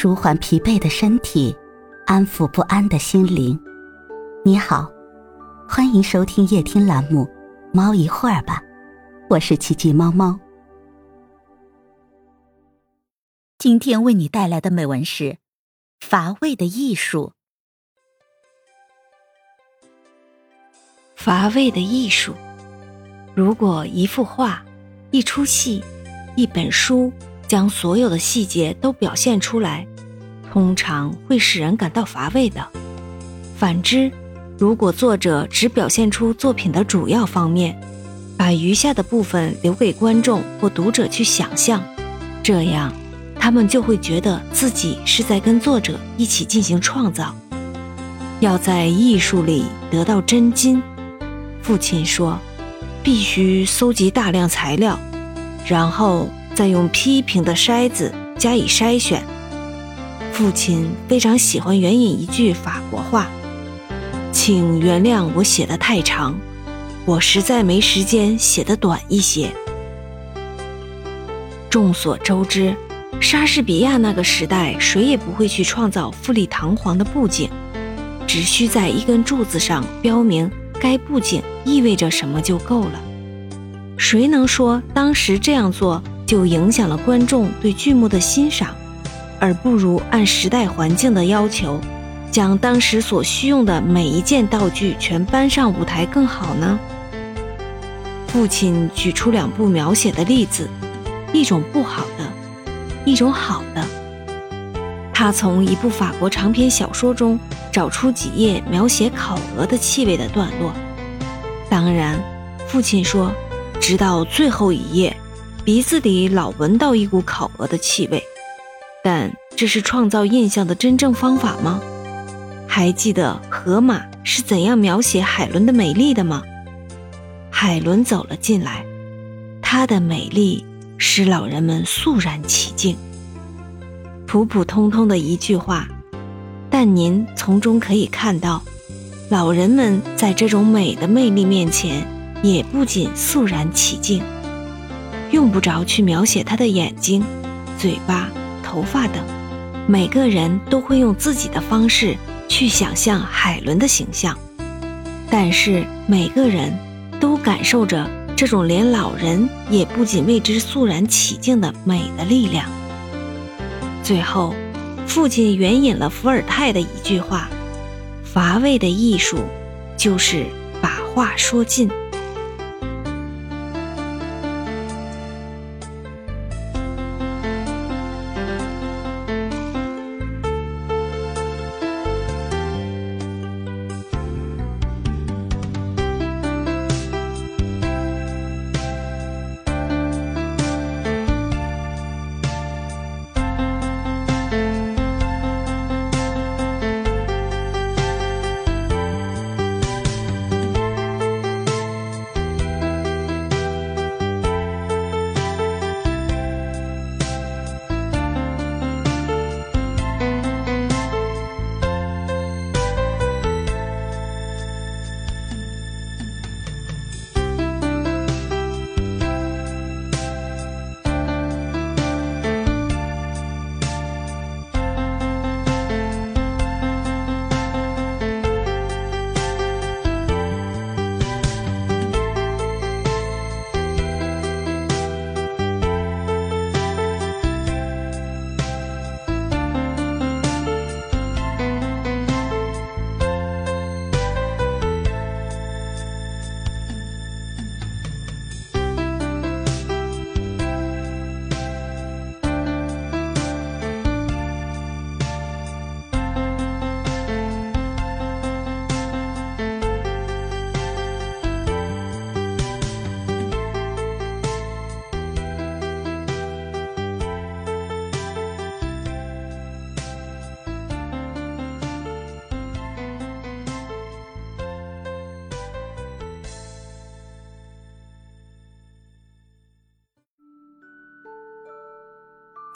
舒缓疲惫的身体，安抚不安的心灵。你好，欢迎收听夜听栏目《猫一会儿吧》，我是奇迹猫猫。今天为你带来的美文是《乏味的艺术》。乏味的艺术，如果一幅画、一出戏、一本书。将所有的细节都表现出来，通常会使人感到乏味的。反之，如果作者只表现出作品的主要方面，把余下的部分留给观众或读者去想象，这样他们就会觉得自己是在跟作者一起进行创造。要在艺术里得到真金，父亲说，必须搜集大量材料，然后。再用批评的筛子加以筛选。父亲非常喜欢援引一句法国话，请原谅我写的太长，我实在没时间写的短一些。众所周知，莎士比亚那个时代，谁也不会去创造富丽堂皇的布景，只需在一根柱子上标明该布景意味着什么就够了。谁能说当时这样做？就影响了观众对剧目的欣赏，而不如按时代环境的要求，将当时所需用的每一件道具全搬上舞台更好呢？父亲举出两部描写的例子，一种不好的，一种好的。他从一部法国长篇小说中找出几页描写烤鹅的气味的段落。当然，父亲说，直到最后一页。鼻子里老闻到一股烤鹅的气味，但这是创造印象的真正方法吗？还记得荷马是怎样描写海伦的美丽的吗？海伦走了进来，她的美丽使老人们肃然起敬。普普通通的一句话，但您从中可以看到，老人们在这种美的魅力面前，也不仅肃然起敬。用不着去描写他的眼睛、嘴巴、头发等，每个人都会用自己的方式去想象海伦的形象，但是每个人都感受着这种连老人也不仅为之肃然起敬的美的力量。最后，父亲援引了伏尔泰的一句话：“乏味的艺术，就是把话说尽。”